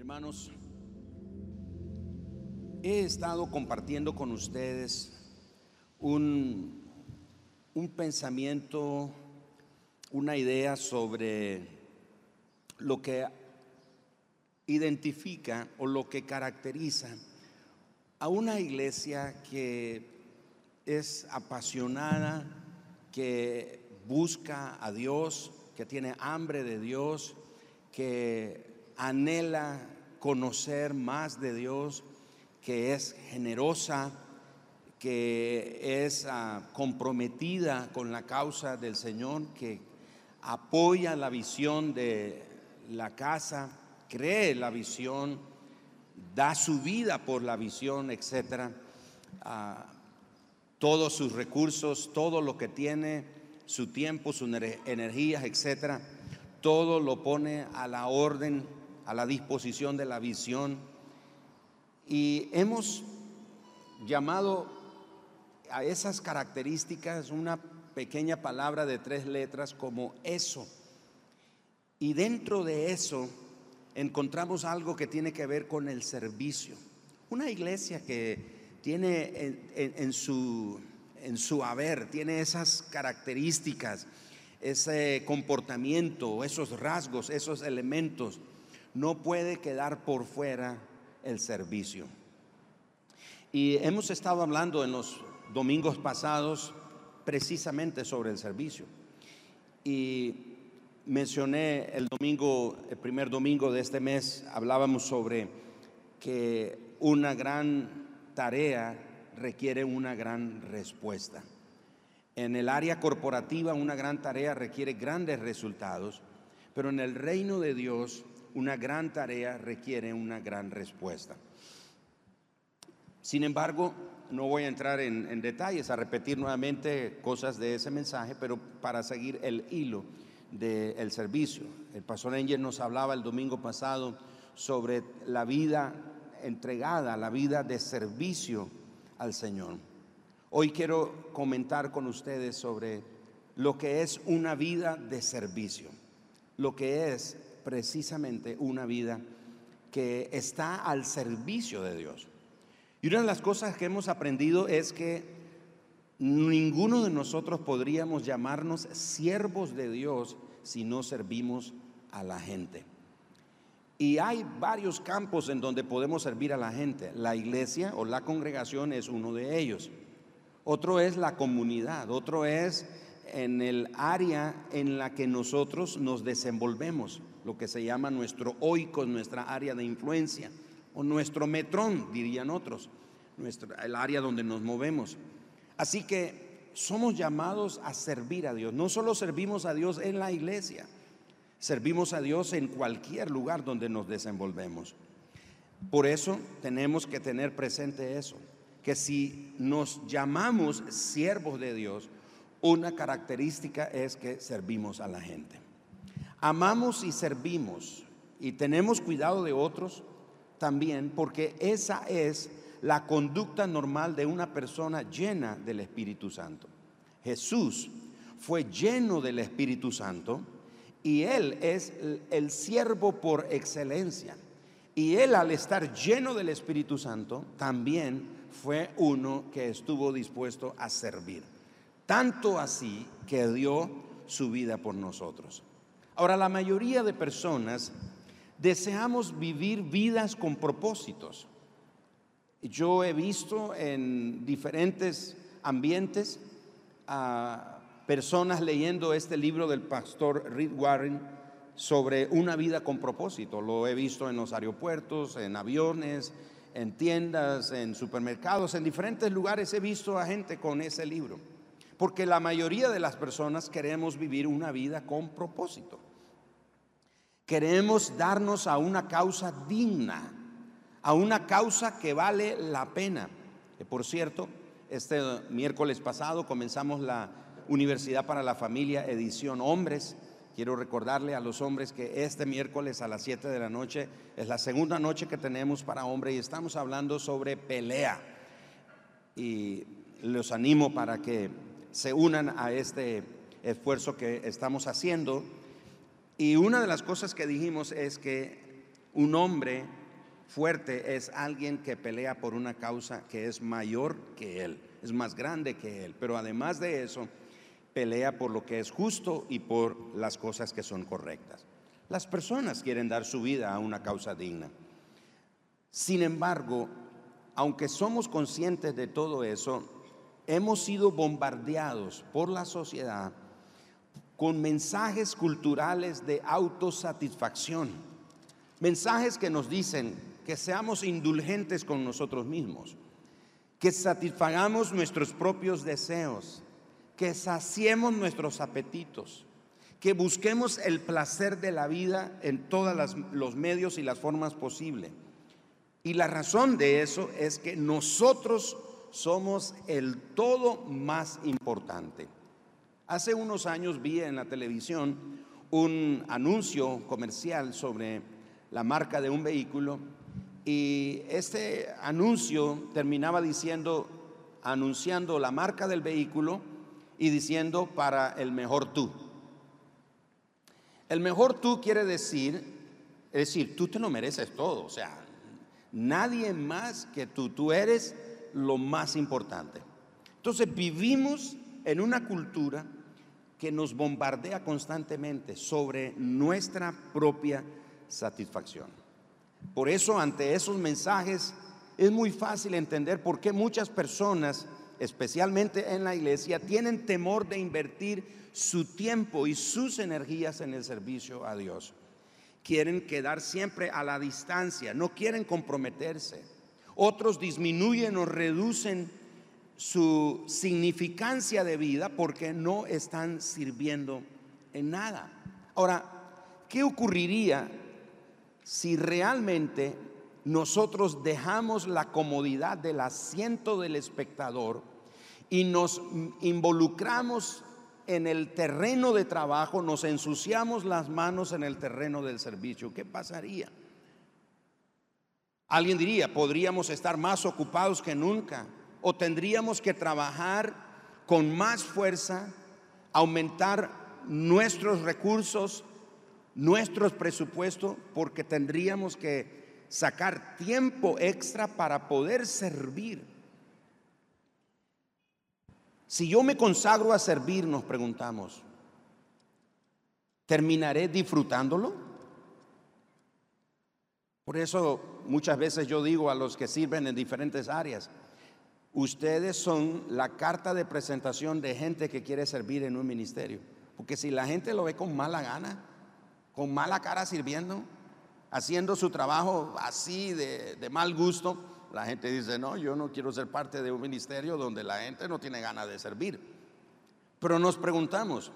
Hermanos, he estado compartiendo con ustedes un, un pensamiento, una idea sobre lo que identifica o lo que caracteriza a una iglesia que es apasionada, que busca a Dios, que tiene hambre de Dios, que anhela conocer más de Dios, que es generosa, que es ah, comprometida con la causa del Señor, que apoya la visión de la casa, cree la visión, da su vida por la visión, etcétera. Ah, todos sus recursos, todo lo que tiene, su tiempo, sus energías, etcétera, todo lo pone a la orden, a la disposición de la visión. Y hemos llamado a esas características una pequeña palabra de tres letras como eso. Y dentro de eso encontramos algo que tiene que ver con el servicio. Una iglesia que tiene en, su, en su haber, tiene esas características, ese comportamiento, esos rasgos, esos elementos, no puede quedar por fuera el servicio. Y hemos estado hablando en los domingos pasados precisamente sobre el servicio. Y mencioné el domingo, el primer domingo de este mes, hablábamos sobre que una gran tarea requiere una gran respuesta. En el área corporativa una gran tarea requiere grandes resultados, pero en el reino de Dios una gran tarea requiere una gran respuesta. Sin embargo, no voy a entrar en, detalles, a repetir nuevamente cosas de ese mensaje, pero para seguir el hilo del servicio. El pastor Engel nos hablaba el domingo pasado sobre la vida entregada, la vida de servicio al Señor. Hoy quiero comentar con ustedes sobre lo que es una vida de servicio, lo que es precisamente una vida que está al servicio de Dios. Y una de las cosas que hemos aprendido es que ninguno de nosotros podríamos llamarnos siervos de Dios si no servimos a la gente. Y hay varios campos en donde podemos servir a la gente. La iglesia o la congregación es uno de ellos. Otro es la comunidad, otro es en el área en la que nosotros nos desenvolvemos, lo que se llama nuestro oikos, nuestra área de influencia, o nuestro metrón, dirían otros, nuestro, el área donde nos movemos. Así que somos llamados a servir a Dios. No solo servimos a Dios en la iglesia, servimos a Dios en cualquier lugar donde nos desenvolvemos. Por eso tenemos que tener presente eso, que si nos llamamos siervos de Dios, una característica es que servimos a la gente. Amamos y servimos y tenemos cuidado de otros también porque esa es la conducta normal de una persona llena del Espíritu Santo. Jesús fue lleno del Espíritu Santo y Él es el siervo por excelencia. Y Él al estar lleno del Espíritu Santo también fue uno que estuvo dispuesto a servir. Tanto así que dio su vida por nosotros. Ahora, la mayoría de personas deseamos vivir vidas con propósitos. Yo he visto en diferentes ambientes a personas leyendo este libro del pastor Reed Warren sobre una vida con propósito. Lo he visto en los aeropuertos, en aviones, en tiendas, en supermercados, en diferentes lugares he visto a gente con ese libro. Porque la mayoría de las personas queremos vivir una vida con propósito. Queremos darnos a una causa digna, a una causa que vale la pena. por cierto, este miércoles pasado comenzamos la Universidad para la Familia Edición Hombres. Quiero recordarle a los hombres que este miércoles a las 7 de la noche es la segunda noche que tenemos para hombres y estamos hablando sobre pelea. Y los animo para que se unan a este esfuerzo que estamos haciendo. Y una de las cosas que dijimos es que Un hombre fuerte es alguien que pelea por una causa que es mayor que él, es más grande que él, pero además de eso, pelea por lo que es justo y por las cosas que son correctas. Las personas quieren dar su vida a una causa digna. Sin embargo, aunque somos conscientes de todo eso, hemos sido bombardeados por la sociedad con mensajes culturales de autosatisfacción, mensajes que nos dicen que seamos indulgentes con nosotros mismos, que satisfagamos nuestros propios deseos, que saciemos nuestros apetitos, que busquemos el placer de la vida en todos los medios y las formas posibles. Y la razón de eso es que nosotros somos el todo más importante. Hace unos años vi en la televisión un anuncio comercial sobre la marca de un vehículo y este anuncio terminaba diciendo, anunciando la marca del vehículo y diciendo para el mejor tú. El mejor tú quiere decir, es decir, tú te lo mereces todo, o sea, nadie más que tú, tú eres lo más importante. Entonces vivimos en una cultura que nos bombardea constantemente sobre nuestra propia satisfacción. Por eso ante esos mensajes es muy fácil entender por qué muchas personas especialmente en la iglesia, tienen temor de invertir su tiempo y sus energías en el servicio a Dios. Quieren quedar siempre a la distancia, no quieren comprometerse. Otros disminuyen o reducen su significancia de vida porque no están sirviendo en nada. Ahora, ¿qué ocurriría si realmente nosotros dejamos la comodidad del asiento del espectador y nos involucramos en el terreno de trabajo, nos ensuciamos las manos en el terreno del servicio, ¿qué pasaría? Alguien diría, podríamos estar más ocupados que nunca o tendríamos que trabajar con más fuerza, aumentar nuestros recursos, nuestros presupuestos, porque tendríamos que sacar tiempo extra para poder servir. Si yo me consagro a servir, nos preguntamos, ¿terminaré disfrutándolo? Por eso muchas veces yo digo a los que sirven en diferentes áreas, ustedes son la carta de presentación de gente que quiere servir en un ministerio. Porque si la gente lo ve con mala gana, con mala cara sirviendo, haciendo su trabajo así de, de mal gusto, la gente dice, no, yo no quiero ser parte de un ministerio donde la gente no tiene ganas de servir. Pero nos preguntamos,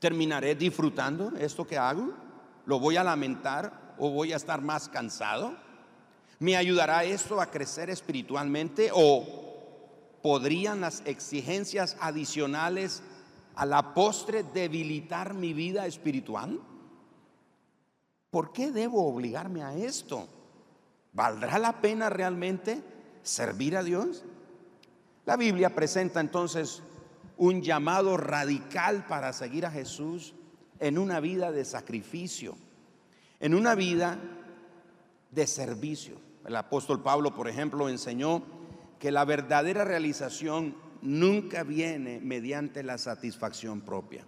¿terminaré disfrutando esto que hago? ¿Lo voy a lamentar o voy a estar más cansado? ¿Me ayudará esto a crecer espiritualmente o podrían las exigencias adicionales a la postre debilitar mi vida espiritual? ¿Por qué debo obligarme a esto? ¿Valdrá la pena realmente servir a Dios? La Biblia presenta entonces un llamado radical para seguir a Jesús en una vida de sacrificio, en una vida de servicio. El apóstol Pablo, por ejemplo, enseñó que la verdadera realización nunca viene mediante la satisfacción propia.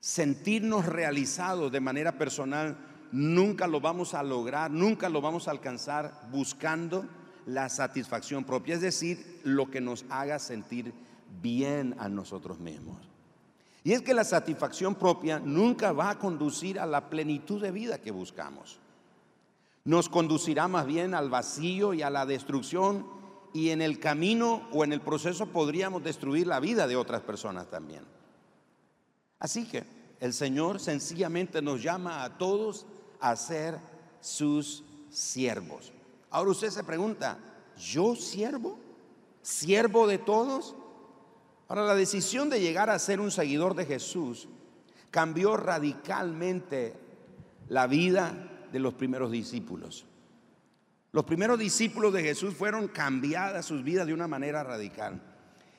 Sentirnos realizados de manera personal nunca lo vamos a lograr, nunca lo vamos a alcanzar buscando la satisfacción propia, es decir, lo que nos haga sentir bien a nosotros mismos. Y es que la satisfacción propia nunca va a conducir a la plenitud de vida que buscamos. Nos conducirá más bien al vacío y a la destrucción y en el camino o en el proceso podríamos destruir la vida de otras personas también. Así que el Señor sencillamente nos llama a todos a ser sus siervos. Ahora usted se pregunta, ¿yo siervo? ¿Siervo de todos? Ahora la decisión de llegar a ser un seguidor de Jesús cambió radicalmente la vida de los primeros discípulos. Los primeros discípulos de Jesús fueron cambiadas sus vidas de una manera radical.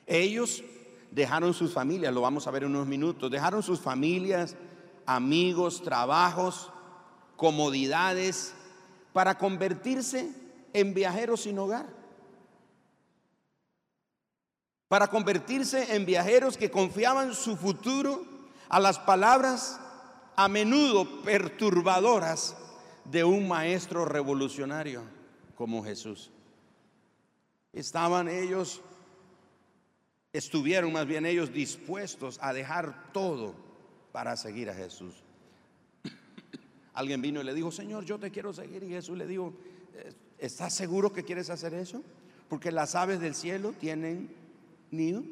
Ellos dejaron sus familias, lo vamos a ver en unos minutos, dejaron sus familias, amigos, trabajos, comodidades, para convertirse en viajeros sin hogar. Para convertirse en viajeros que confiaban su futuro a las palabras a menudo perturbadoras de un maestro revolucionario como Jesús. Estaban ellos, estuvieron más bien ellos dispuestos a dejar todo para seguir a Jesús. Alguien vino y le dijo, Señor, yo te quiero seguir. Y Jesús le dijo, ¿estás seguro que quieres hacer eso? Porque las aves del cielo tienen nido.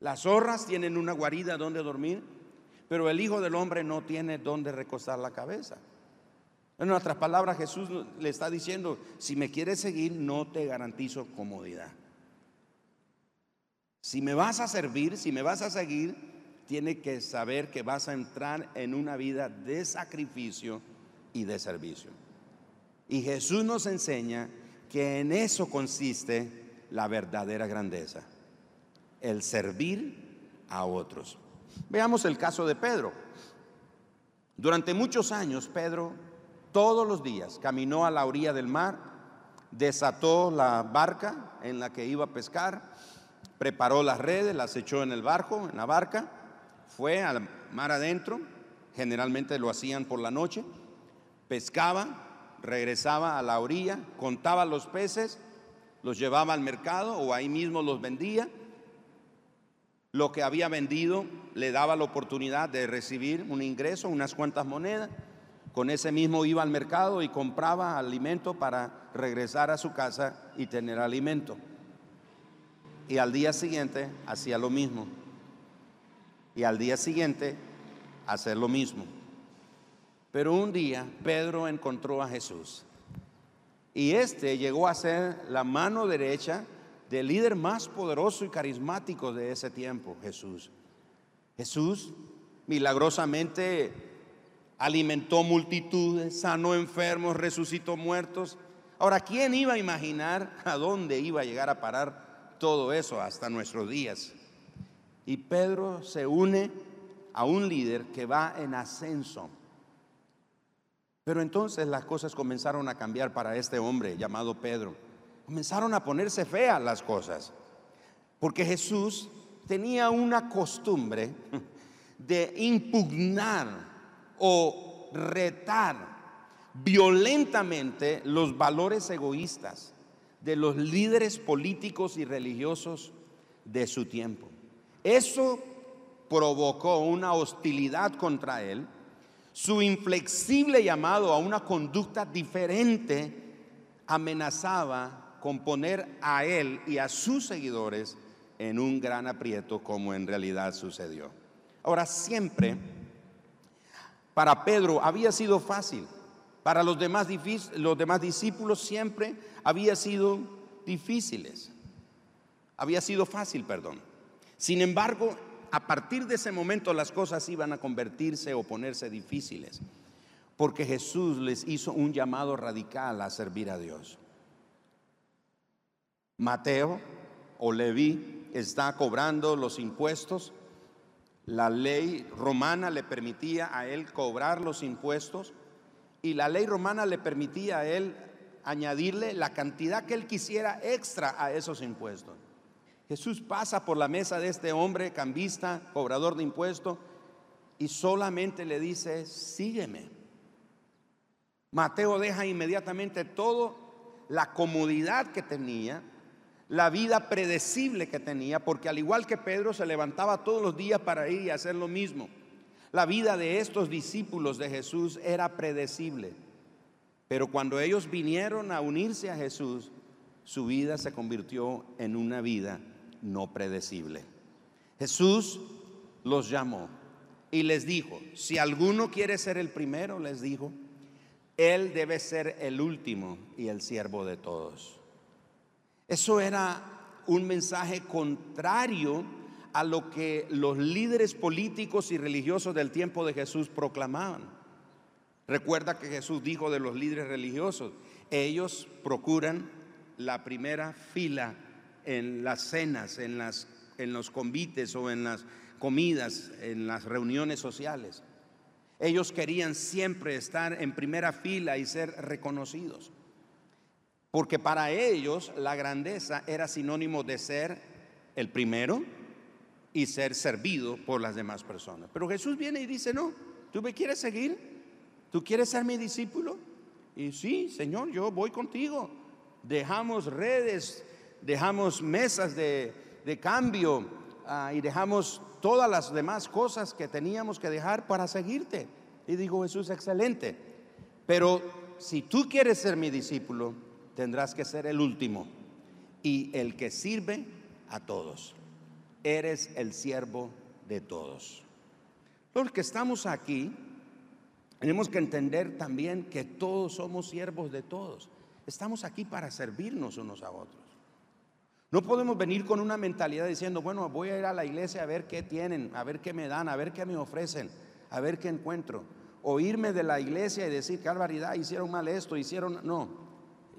Las zorras tienen una guarida donde dormir, pero el Hijo del Hombre no tiene donde recostar la cabeza. En otras palabras, Jesús le está diciendo, si me quieres seguir, no te garantizo comodidad. Si me vas a servir, si me vas a seguir, tiene que saber que vas a entrar en una vida de sacrificio y de servicio. Y Jesús nos enseña que en eso consiste la verdadera grandeza, el servir a otros. Veamos el caso de Pedro. Durante muchos años Pedro todos los días caminó a la orilla del mar, desató la barca en la que iba a pescar, preparó las redes, las echó en el barco, en la barca, fue al mar adentro, generalmente lo hacían por la noche, pescaba, regresaba a la orilla, contaba los peces, los llevaba al mercado o ahí mismo los vendía. Lo que había vendido le daba la oportunidad de recibir un ingreso, unas cuantas monedas con ese mismo iba al mercado y compraba alimento para regresar a su casa y tener alimento. Y al día siguiente hacía lo mismo. Y al día siguiente hacer lo mismo. Pero un día Pedro encontró a Jesús. Y este llegó a ser la mano derecha del líder más poderoso y carismático de ese tiempo, Jesús. Jesús milagrosamente alimentó multitudes, sanó enfermos, resucitó muertos. Ahora, ¿quién iba a imaginar a dónde iba a llegar a parar todo eso hasta nuestros días? Y Pedro se une a un líder que va en ascenso. Pero entonces las cosas comenzaron a cambiar para este hombre llamado Pedro. Comenzaron a ponerse feas las cosas. Porque Jesús tenía una costumbre de impugnar o retar violentamente los valores egoístas de los líderes políticos y religiosos de su tiempo. Eso provocó una hostilidad contra él, su inflexible llamado a una conducta diferente amenazaba con poner a él y a sus seguidores en un gran aprieto como en realidad sucedió. Ahora siempre para Pedro había sido fácil. Para los demás, los demás discípulos siempre había sido difíciles. Había sido fácil, perdón. Sin embargo, a partir de ese momento las cosas iban a convertirse o ponerse difíciles. Porque Jesús les hizo un llamado radical a servir a Dios. Mateo o Leví está cobrando los impuestos la ley romana le permitía a él cobrar los impuestos y la ley romana le permitía a él añadirle la cantidad que él quisiera extra a esos impuestos. Jesús pasa por la mesa de este hombre cambista, cobrador de impuestos, y solamente le dice, sígueme. Mateo deja inmediatamente todo la comodidad que tenía, la vida predecible que tenía, porque al igual que Pedro se levantaba todos los días para ir y hacer lo mismo. La vida de estos discípulos de Jesús era predecible, pero cuando ellos vinieron a unirse a Jesús, su vida se convirtió en una vida no predecible. Jesús los llamó y les dijo, si alguno quiere ser el primero, les dijo, él debe ser el último y el siervo de todos. Eso era un mensaje contrario a lo que los líderes políticos y religiosos del tiempo de Jesús proclamaban. Recuerda que Jesús dijo de los líderes religiosos, ellos procuran la primera fila en las cenas, en, las, en los convites o en las comidas, en las reuniones sociales. Ellos querían siempre estar en primera fila y ser reconocidos. Porque para ellos la grandeza era sinónimo de ser el primero y ser servido por las demás personas. Pero Jesús viene y dice, no, ¿tú me quieres seguir? ¿Tú quieres ser mi discípulo? Y sí, Señor, yo voy contigo. Dejamos redes, dejamos mesas de, cambio ah, y dejamos todas las demás cosas que teníamos que dejar para seguirte. Y digo, Jesús, excelente. Pero si tú quieres ser mi discípulo, tendrás que ser el último y el que sirve a todos. Eres el siervo de todos. Los que estamos aquí, tenemos que entender también que todos somos siervos de todos. Estamos aquí para servirnos unos a otros. No podemos venir con una mentalidad diciendo, bueno, voy a ir a la iglesia a ver qué tienen, a ver qué me dan, a ver qué me ofrecen, a ver qué encuentro. O irme de la iglesia y decir, qué barbaridad, hicieron mal esto, hicieron... No,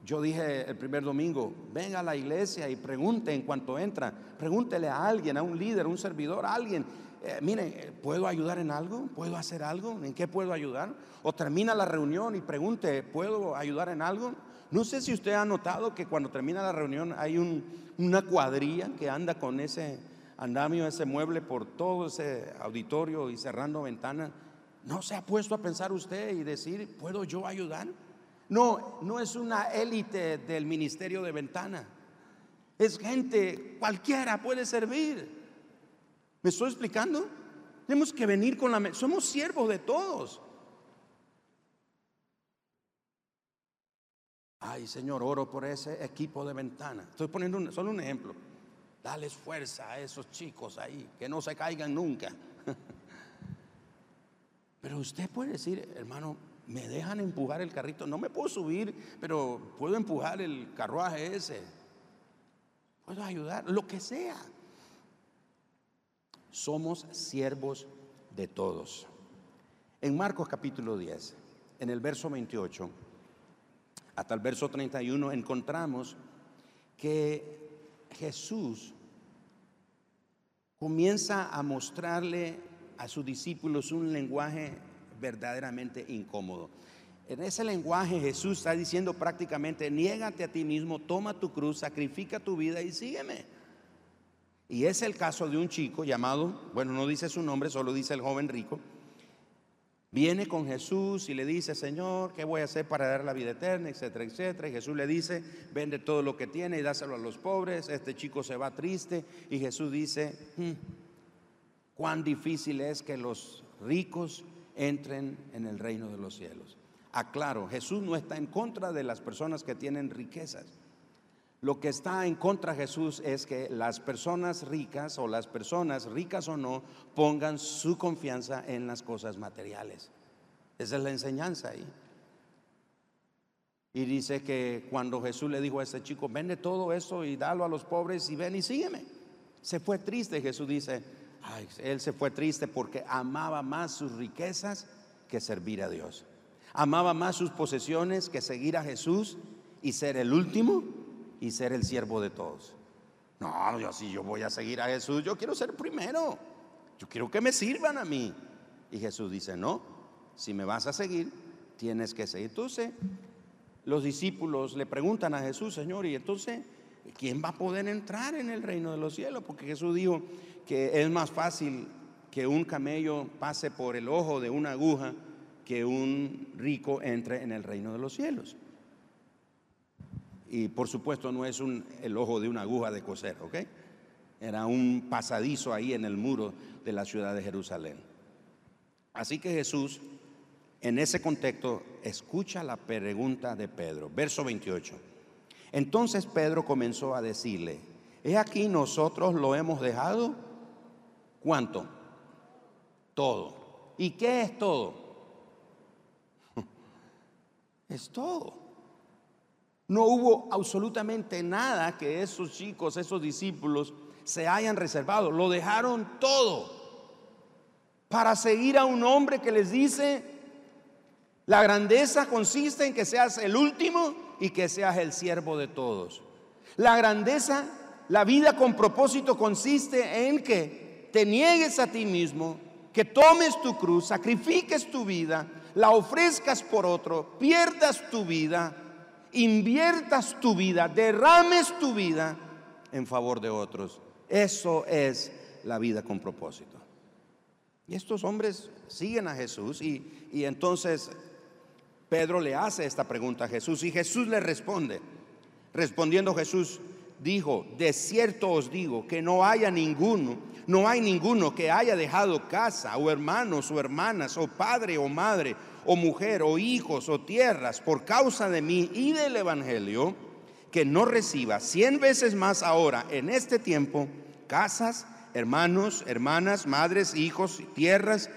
yo dije el primer domingo, venga a la iglesia y pregunte en cuanto entra, pregúntele a alguien, a un líder, a un servidor, a alguien, eh, mire, ¿puedo ayudar en algo? ¿Puedo hacer algo? ¿En qué puedo ayudar? O termina la reunión y pregunte, ¿puedo ayudar en algo? No sé si usted ha notado que cuando termina la reunión hay una cuadrilla que anda con ese andamio, ese mueble por todo ese auditorio y cerrando ventanas. ¿No se ha puesto a pensar usted y decir, ¿puedo yo ayudar? No, no es una élite del ministerio de ventana. Es gente, cualquiera puede servir. ¿Me estoy explicando? Tenemos que venir con la... Somos siervos de todos. Ay, Señor, oro por ese equipo de ventana. Estoy poniendo solo un ejemplo. Dales fuerza a esos chicos ahí, que no se caigan nunca. Pero usted puede decir, hermano, me dejan empujar el carrito. No me puedo subir, pero puedo empujar el carruaje ese. Puedo ayudar, lo que sea. Somos siervos de todos. En Marcos capítulo 10, en el verso 28 hasta el verso 31, encontramos que Jesús comienza a mostrarle a sus discípulos un lenguaje verdaderamente incómodo. En ese lenguaje Jesús está diciendo prácticamente, niégate a ti mismo, toma tu cruz, sacrifica tu vida y sígueme. Y es el caso de un chico llamado, bueno, no dice su nombre, solo dice el joven rico, viene con Jesús y le dice, Señor, ¿qué voy a hacer para dar la vida eterna? Etcétera, etcétera. Y Jesús le dice, vende todo lo que tiene y dáselo a los pobres. Este chico se va triste y Jesús dice, hmm, cuán difícil es que los ricos entren en el reino de los cielos. Aclaro, Jesús no está en contra de las personas que tienen riquezas. Lo que está en contra de Jesús es que las personas ricas o las personas ricas o no pongan su confianza en las cosas materiales. Esa es la enseñanza ahí. Y dice que cuando Jesús le dijo a ese chico, vende todo eso y dalo a los pobres y ven y sígueme. Se fue triste, Jesús dice, él se fue triste porque amaba más sus riquezas que servir a Dios. Amaba más sus posesiones que seguir a Jesús y ser el último y ser el siervo de todos. No, yo si yo voy a seguir a Jesús, yo quiero ser primero. Yo quiero que me sirvan a mí. Y Jesús dice, no, si me vas a seguir, tienes que seguir. Entonces, los discípulos le preguntan a Jesús, Señor, y entonces, ¿quién va a poder entrar en el reino de los cielos? Porque Jesús dijo, que es más fácil que un camello pase por el ojo de una aguja que un rico entre en el reino de los cielos. Y por supuesto no es un, el ojo de una aguja de coser, ¿ok? Era un pasadizo ahí en el muro de la ciudad de Jerusalén. Así que Jesús, en ese contexto, escucha la pregunta de Pedro. Verso 28. Entonces Pedro comenzó a decirle, he aquí nosotros lo hemos dejado ¿Cuánto? Todo. ¿Y qué es todo? Es todo. No hubo absolutamente nada que esos chicos, esos discípulos se hayan reservado. Lo dejaron todo para seguir a un hombre que les dice, la grandeza consiste en que seas el último y que seas el siervo de todos. La grandeza, la vida con propósito consiste en que te niegues a ti mismo, que tomes tu cruz, sacrifiques tu vida, la ofrezcas por otro, pierdas tu vida, inviertas tu vida, derrames tu vida en favor de otros. Eso es la vida con propósito. Y estos hombres siguen a Jesús y, y entonces Pedro le hace esta pregunta a Jesús y Jesús le responde. Respondiendo Jesús dijo, de cierto os digo que no haya ninguno, no hay ninguno que haya dejado casa o hermanos o hermanas o padre o madre o mujer o hijos o tierras por causa de mí y del Evangelio, que no reciba cien veces más ahora en este tiempo casas, hermanos, hermanas, madres, hijos, tierras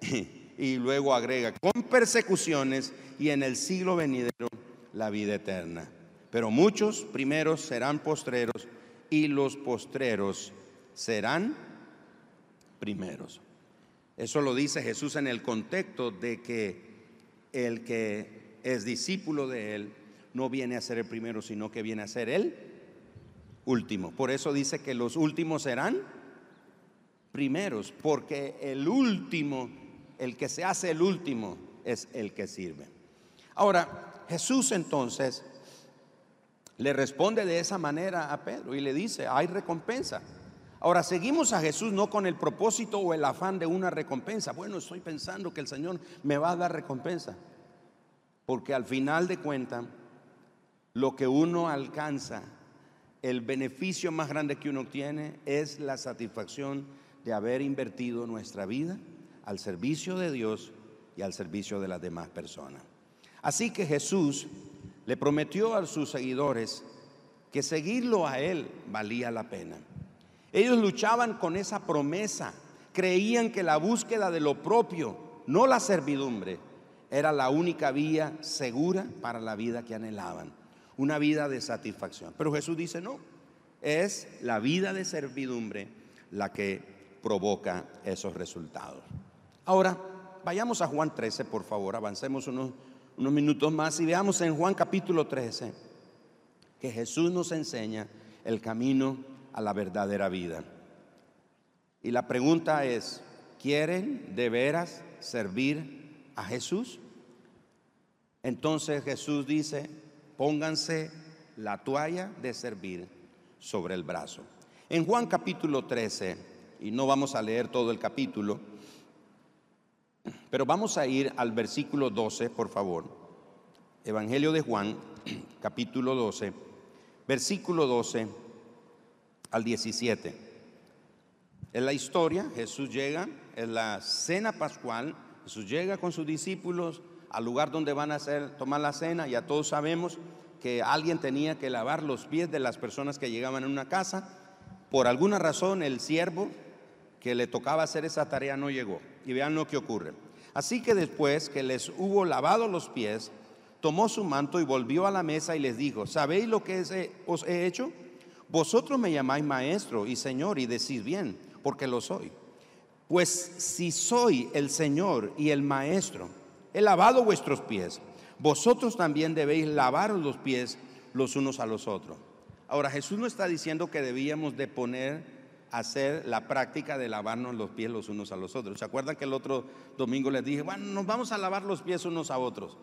y luego agrega, con persecuciones y en el siglo venidero la vida eterna. Pero muchos primeros serán postreros y los postreros serán primeros. Eso lo dice Jesús en el contexto de que el que es discípulo de Él no viene a ser el primero, sino que viene a ser el último. Por eso dice que los últimos serán primeros, porque el último el que se hace el último es el que sirve. Ahora, Jesús entonces le responde de esa manera a Pedro y le dice, hay recompensa. Ahora, seguimos a Jesús no con el propósito o el afán de una recompensa. Bueno, estoy pensando que el Señor me va a dar recompensa. Porque al final de cuentas, lo que uno alcanza, el beneficio más grande que uno tiene es la satisfacción de haber invertido nuestra vida al servicio de Dios y al servicio de las demás personas. Así que Jesús le prometió a sus seguidores que seguirlo a Él valía la pena. Ellos luchaban con esa promesa, creían que la búsqueda de lo propio, no la servidumbre, era la única vía segura para la vida que anhelaban, una vida de satisfacción. Pero Jesús dice, no, es la vida de servidumbre la que provoca esos resultados. Ahora, vayamos a Juan 13, por favor, avancemos unos, unos minutos más y veamos en Juan capítulo 13 que Jesús nos enseña el camino a la verdadera vida. Y la pregunta es, ¿quieren de veras servir a Jesús? Entonces Jesús dice, pónganse la toalla de servir sobre el brazo. En Juan capítulo 13, y no vamos a leer todo el capítulo, pero vamos a ir al versículo 12, por favor. Evangelio de Juan, capítulo 12, versículo 12 al 17. En la historia, Jesús llega, en la cena pascual, Jesús llega con sus discípulos al lugar donde van a hacer, tomar la cena, ya todos sabemos que alguien tenía que lavar los pies de las personas que llegaban en una casa. Por alguna razón el siervo que le tocaba hacer esa tarea no llegó. Y vean lo que ocurre. Así que después que les hubo lavado los pies, tomó su manto y volvió a la mesa y les dijo, ¿sabéis lo que os he hecho? Vosotros me llamáis maestro y señor y decís bien, porque lo soy. Pues si soy el señor y el maestro, he lavado vuestros pies, vosotros también debéis lavar los pies los unos a los otros. Ahora Jesús no está diciendo que debíamos de poner hacer la práctica de lavarnos los pies los unos a los otros. ¿Se acuerdan que el otro domingo les dije, bueno, nos vamos a lavar los pies unos a otros?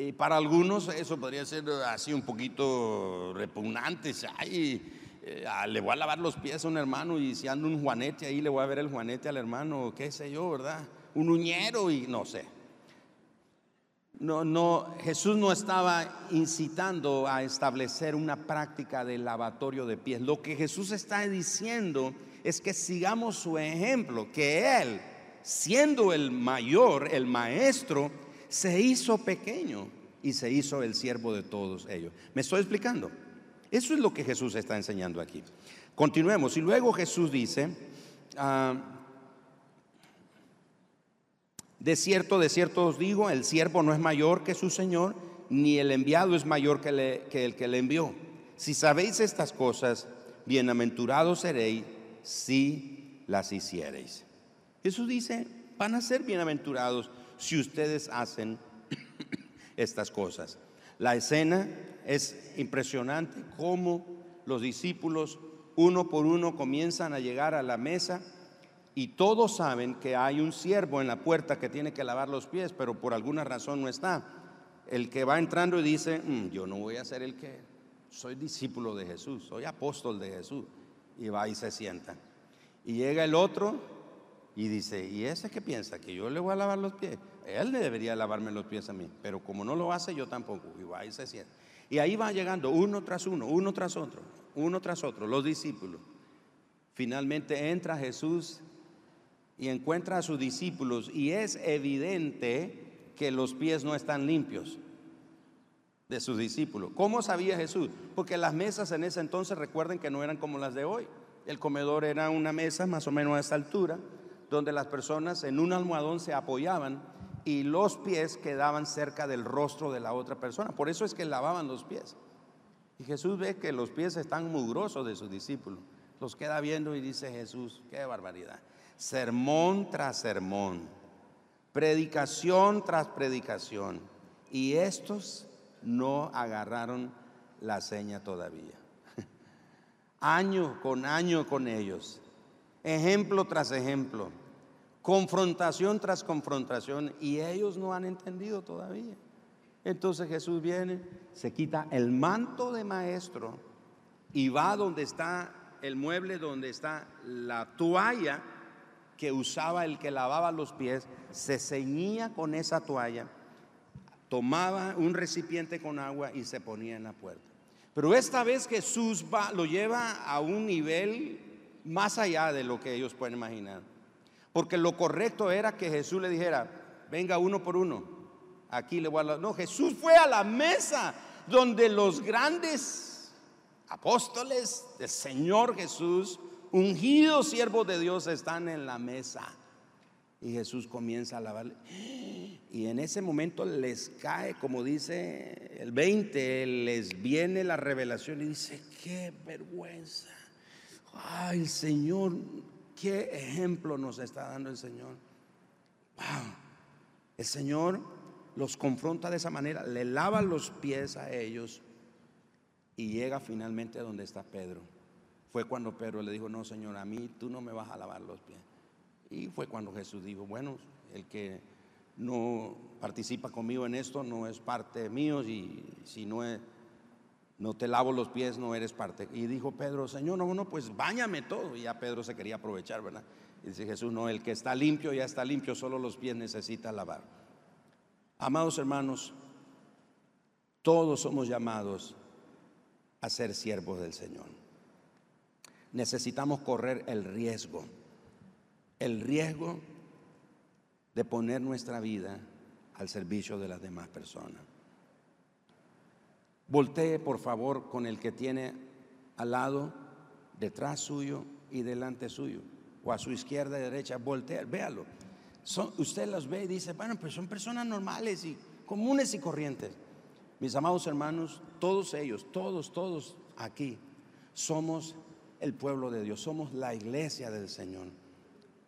Y para algunos eso podría ser así un poquito repugnante. Ay, eh, ah, le voy a lavar los pies a un hermano y si anda un juanete ahí le voy a ver el juanete al hermano, qué sé yo, ¿verdad? Un uñero y no sé. No, no, Jesús no estaba incitando a establecer una práctica de lavatorio de pies. Lo que Jesús está diciendo es que sigamos su ejemplo, que Él, siendo el mayor, el maestro, se hizo pequeño y se hizo el siervo de todos ellos. ¿Me estoy explicando? Eso es lo que Jesús está enseñando aquí. Continuemos. Y luego Jesús dice, ah, de cierto, de cierto os digo, el siervo no es mayor que su Señor, ni el enviado es mayor que, el que le envió. Si sabéis estas cosas, bienaventurados seréis si las hiciereis. Jesús dice, van a ser bienaventurados si ustedes hacen estas cosas. La escena es impresionante, cómo los discípulos uno por uno comienzan a llegar a la mesa y todos saben que hay un siervo en la puerta que tiene que lavar los pies, pero por alguna razón no está. El que va entrando y dice, mm, yo no voy a ser el que soy discípulo de Jesús, soy apóstol de Jesús. Y va y se sienta. Y llega el otro y dice, ¿y ese qué piensa? ¿Que yo le voy a lavar los pies? Él debería lavarme los pies a mí, pero como no lo hace, yo tampoco. Y y se sienta. Y ahí va llegando uno tras uno, uno tras otro, uno tras otro, los discípulos. Finalmente entra Jesús y encuentra a sus discípulos y es evidente que los pies no están limpios de sus discípulos. ¿Cómo sabía Jesús? Porque las mesas en ese entonces recuerden que no eran como las de hoy. El comedor era una mesa más o menos a esta altura, donde las personas en un almohadón se apoyaban y los pies quedaban cerca del rostro de la otra persona. Por eso es que lavaban los pies. Y Jesús ve que los pies están mugrosos de sus discípulos. Los queda viendo y dice Jesús, qué barbaridad sermón tras sermón, predicación tras predicación. Y estos no agarraron la seña todavía. año con año con ellos, ejemplo tras ejemplo, confrontación tras confrontación, y ellos no han entendido todavía. Entonces Jesús viene, se quita el manto de maestro y va donde está el mueble, donde está la toalla que usaba el que lavaba los pies, se ceñía con esa toalla, tomaba un recipiente con agua y se ponía en la puerta. Pero esta vez Jesús va, lo lleva a un nivel más allá de lo que ellos pueden imaginar. Porque lo correcto era que Jesús le dijera, venga uno por uno, aquí le voy a... No, Jesús fue a la mesa donde los grandes apóstoles del Señor Jesús ungidos siervos de Dios están en la mesa. Y Jesús comienza a lavarle. Y en ese momento les cae, como dice el 20, les viene la revelación y dice, qué vergüenza. Ay, el Señor, qué ejemplo nos está dando el Señor. Wow. El Señor los confronta de esa manera, le lava los pies a ellos y llega finalmente a donde está Pedro fue cuando Pedro le dijo, no, Señor, a mí tú no me vas a lavar los pies. Y fue cuando Jesús dijo, bueno, el que no participa conmigo en esto no es parte mío y si no, no te lavo los pies no eres parte. Y dijo Pedro, Señor, no, no, pues báñame todo. Y ya Pedro se quería aprovechar, ¿verdad? Y dice Jesús, no, el que está limpio ya está limpio, solo los pies necesita lavar. Amados hermanos, todos somos llamados a ser siervos del Señor necesitamos correr el riesgo, el riesgo de poner nuestra vida al servicio de las demás personas. Voltee, por favor, con el que tiene al lado, detrás suyo y delante suyo, o a su izquierda y derecha, voltea, véalo. usted los ve y dice, bueno, pues son personas normales y comunes y corrientes. Mis amados hermanos, todos ellos, todos, todos aquí, somos el pueblo de Dios, somos la iglesia del Señor.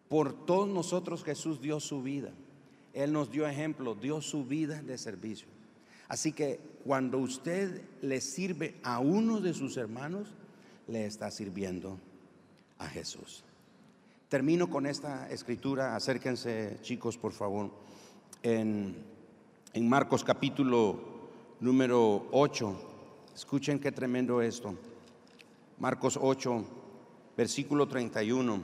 Por todos nosotros Jesús dio su vida. Él nos dio ejemplo, dio su vida de servicio. Así que cuando usted le sirve a uno de sus hermanos, le está sirviendo a Jesús. Termino con esta escritura, acérquense chicos por favor, en, Marcos capítulo número 8. Escuchen qué tremendo esto. Marcos 8, versículo 31.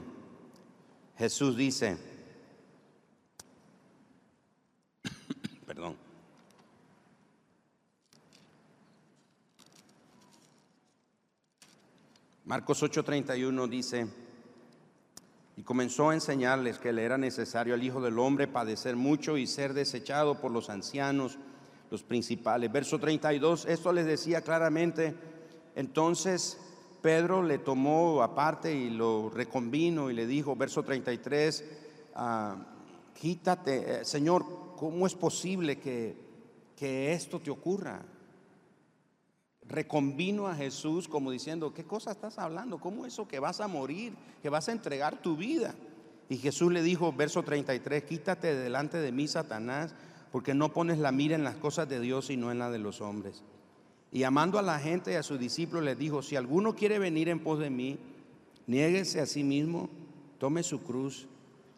Jesús dice, perdón. Marcos 8:31 dice, y comenzó a enseñarles que le era necesario al Hijo del Hombre padecer mucho y ser desechado por los ancianos, los principales. Verso 32, esto les decía claramente, entonces Pedro le tomó aparte y lo reconvino y le dijo, verso 33, ah, quítate, eh, Señor, ¿cómo es posible que, que esto te ocurra? Reconvino a Jesús como diciendo, ¿qué cosa estás hablando? ¿Cómo eso que vas a morir, que vas a entregar tu vida? Y Jesús le dijo, verso 33, quítate delante de mí, Satanás, porque no pones la mira en las cosas de Dios y no en la de los hombres. Y amando a la gente y a sus discípulos les dijo, si alguno quiere venir en pos de mí, niéguese a sí mismo, tome su cruz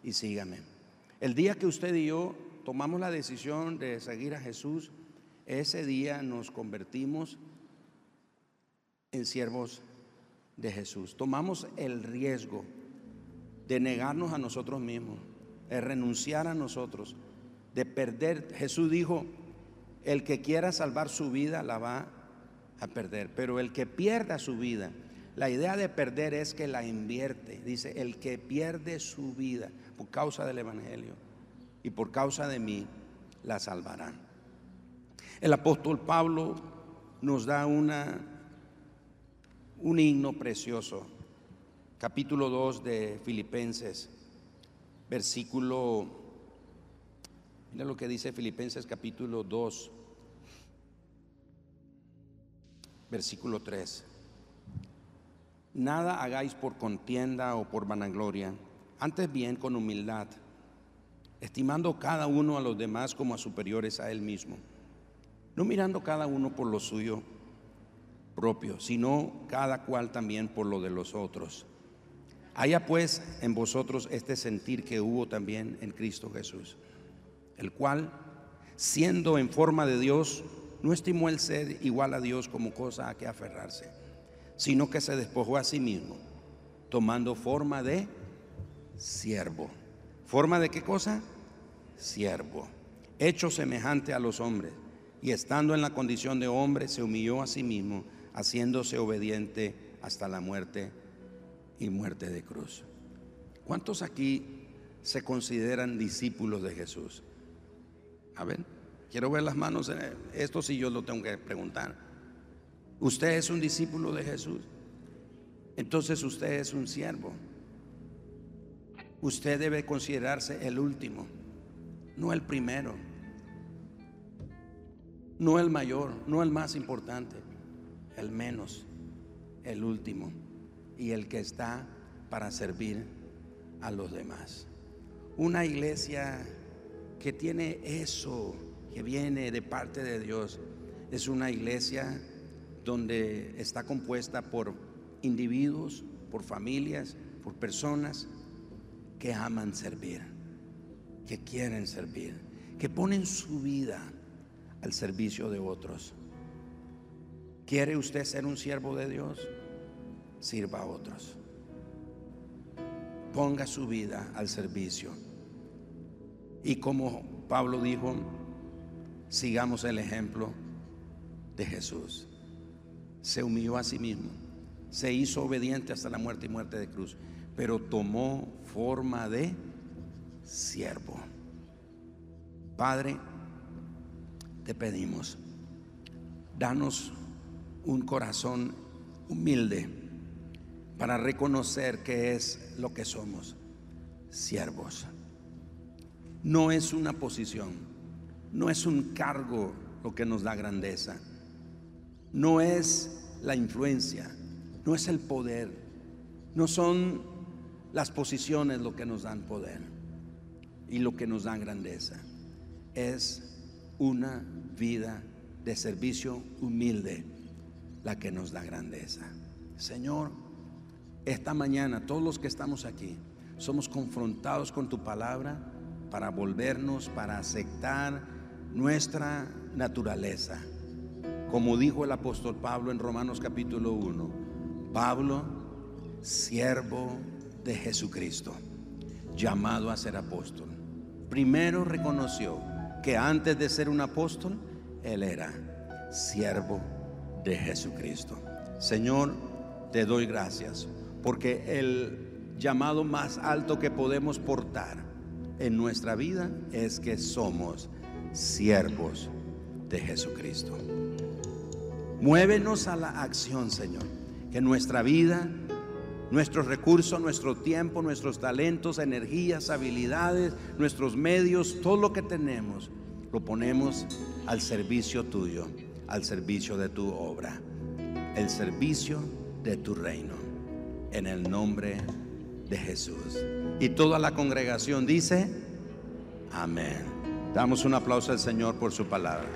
y sígame. El día que usted y yo tomamos la decisión de seguir a Jesús, ese día nos convertimos en siervos de Jesús. Tomamos el riesgo de negarnos a nosotros mismos, de renunciar a nosotros, de perder. Jesús dijo, el que quiera salvar su vida la va a perder, pero el que pierda su vida, la idea de perder es que la invierte. Dice, el que pierde su vida por causa del Evangelio y por causa de mí, la salvarán. El apóstol Pablo nos da una, un himno precioso, capítulo 2 de Filipenses, versículo, mira lo que dice Filipenses capítulo 2, versículo 3. Nada hagáis por contienda o por vanagloria, antes bien con humildad, estimando cada uno a los demás como a superiores a él mismo, no mirando cada uno por lo suyo sino cada cual también por lo de los otros. Haya pues en vosotros este sentir que hubo también en Cristo Jesús, el cual, siendo en forma de Dios, no estimó el ser igual a Dios como cosa a que aferrarse, sino que se despojó a sí mismo, tomando forma de siervo. ¿Forma de qué cosa? Siervo. Hecho semejante a los hombres, y estando en la condición de hombre, se humilló a sí mismo, haciéndose obediente hasta la muerte y muerte de cruz. ¿Cuántos aquí se consideran discípulos de Jesús? A ver. Quiero ver las manos. En Esto sí yo lo tengo que preguntar. ¿Usted es un discípulo de Jesús? Entonces usted es un siervo. Usted debe considerarse el último, no el primero, no el mayor, no el más importante, el menos, el último y el que está para servir a los demás. Una iglesia que tiene eso que viene de parte de Dios es una iglesia donde está compuesta por individuos, por familias, por personas que aman servir, que quieren servir, que ponen su vida al servicio de otros. ¿Quiere usted ser un siervo de Dios? Sirva a otros. Ponga su vida al servicio. Y como Pablo dijo, sigamos el ejemplo de Jesús. Se humilló a sí mismo, se hizo obediente hasta la muerte y muerte de cruz, pero tomó forma de siervo. Padre, te pedimos, danos un corazón humilde para reconocer que es lo que somos, siervos. No es una posición no es un cargo lo que nos da grandeza. No es la influencia. No es el poder. No son las posiciones lo que nos dan poder y lo que nos dan grandeza. Es una vida de servicio humilde la que nos da grandeza. Señor, esta mañana todos los que estamos aquí somos confrontados con tu palabra para volvernos, para aceptar nuestra naturaleza. Como dijo el apóstol Pablo en Romanos capítulo 1, Pablo, siervo de Jesucristo, llamado a ser apóstol. Primero reconoció que antes de ser un apóstol, él era siervo de Jesucristo. Señor, te doy gracias porque el llamado más alto que podemos portar en nuestra vida es que somos siervos de Jesucristo. Muévenos a la acción, Señor, que nuestra vida, nuestros recursos, nuestro tiempo, nuestros talentos, energías, habilidades, nuestros medios, todo lo que tenemos, lo ponemos al servicio tuyo, al servicio de tu obra, el servicio de tu reino, en el nombre de Jesús. Y toda la congregación dice, amén. Damos un aplauso al Señor por su palabra.